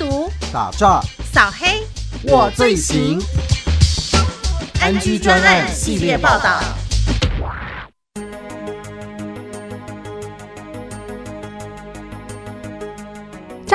毒、打诈、扫黑，我最行。NG 专案系列报道。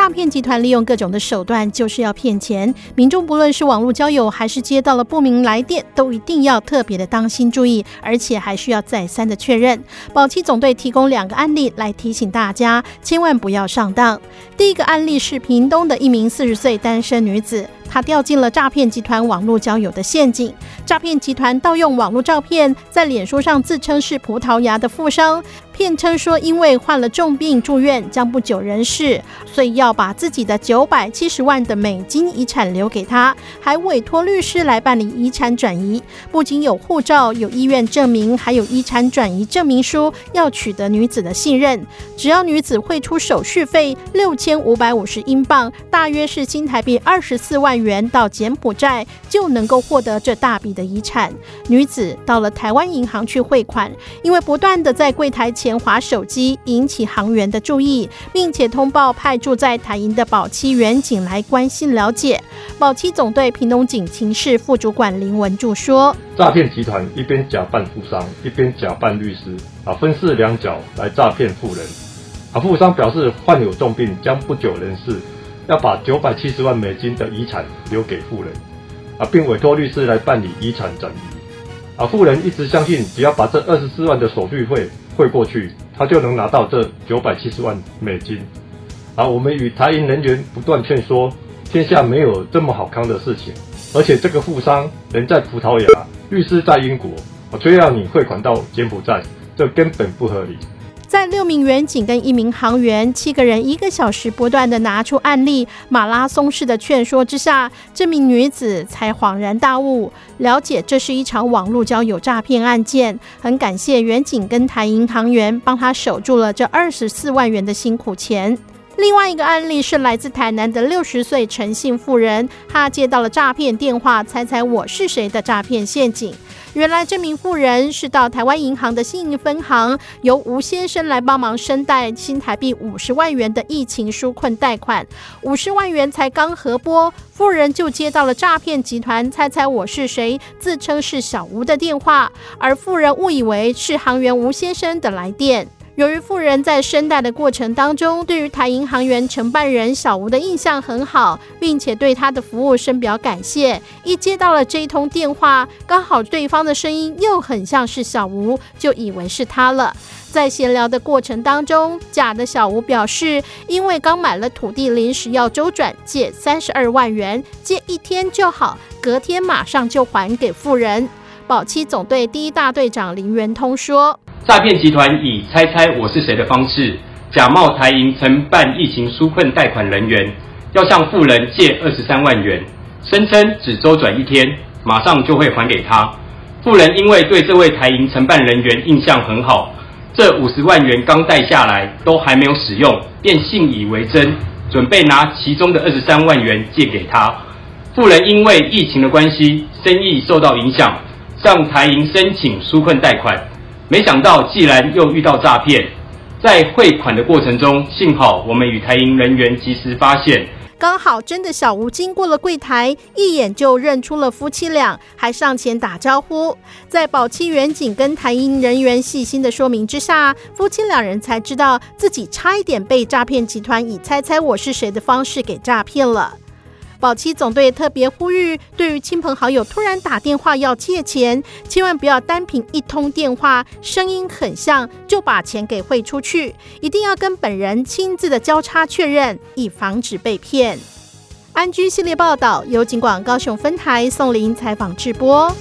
诈骗集团利用各种的手段，就是要骗钱。民众不论是网络交友，还是接到了不明来电，都一定要特别的当心注意，而且还需要再三的确认。保期总队提供两个案例来提醒大家，千万不要上当。第一个案例是屏东的一名四十岁单身女子。他掉进了诈骗集团网络交友的陷阱。诈骗集团盗用网络照片，在脸书上自称是葡萄牙的富商，骗称说因为患了重病住院，将不久人世，所以要把自己的九百七十万的美金遗产留给他，还委托律师来办理遗产转移。不仅有护照、有医院证明，还有遗产转移证明书，要取得女子的信任。只要女子汇出手续费六千五百五十英镑，大约是新台币二十四万元。元到柬埔寨就能够获得这大笔的遗产。女子到了台湾银行去汇款，因为不断的在柜台前划手机，引起行员的注意，并且通报派驻在台银的保期员警来关心了解。保期总队屏东警情室副主管林文柱说：“诈骗集团一边假扮富商，一边假扮律师，啊，分饰两角来诈骗富人。啊，富商表示患有重病，将不久人世。”要把九百七十万美金的遗产留给富人，啊，并委托律师来办理遗产转移，啊，富人一直相信，只要把这二十四万的手续费汇过去，他就能拿到这九百七十万美金。啊，我们与台银人员不断劝说，天下没有这么好康的事情，而且这个富商人在葡萄牙，律师在英国，我却要你汇款到柬埔寨，这根本不合理。在六名员警跟一名航员，七个人一个小时不断的拿出案例，马拉松式的劝说之下，这名女子才恍然大悟，了解这是一场网络交友诈骗案件。很感谢员警跟台银行员帮她守住了这二十四万元的辛苦钱。另外一个案例是来自台南的六十岁陈姓妇人，她接到了诈骗电话，猜猜我是谁的诈骗陷阱。原来这名妇人是到台湾银行的信义分行，由吴先生来帮忙申贷新台币五十万元的疫情纾困贷款。五十万元才刚核拨，妇人就接到了诈骗集团“猜猜我是谁”自称是小吴的电话，而妇人误以为是行员吴先生的来电。由于富人在申贷的过程当中，对于台银行员承办人小吴的印象很好，并且对他的服务深表感谢。一接到了这一通电话，刚好对方的声音又很像是小吴，就以为是他了。在闲聊的过程当中，假的小吴表示，因为刚买了土地，临时要周转，借三十二万元，借一天就好，隔天马上就还给富人。保期总队第一大队长林元通说。诈骗集团以猜猜我是谁的方式，假冒台银承办疫情纾困贷款人员，要向富人借二十三万元，声称只周转一天，马上就会还给他。富人因为对这位台银承办人员印象很好，这五十万元刚贷下来都还没有使用，便信以为真，准备拿其中的二十三万元借给他。富人因为疫情的关系，生意受到影响，向台银申请纾困贷款。没想到，既然又遇到诈骗，在汇款的过程中，幸好我们与台银人员及时发现，刚好真的小吴经过了柜台，一眼就认出了夫妻俩，还上前打招呼。在保期员警跟台银人员细心的说明之下，夫妻两人才知道自己差一点被诈骗集团以“猜猜我是谁”的方式给诈骗了。保期总队特别呼吁，对于亲朋好友突然打电话要借钱，千万不要单凭一通电话声音很像就把钱给汇出去，一定要跟本人亲自的交叉确认，以防止被骗。安居系列报道由警广高雄分台宋林采访直播。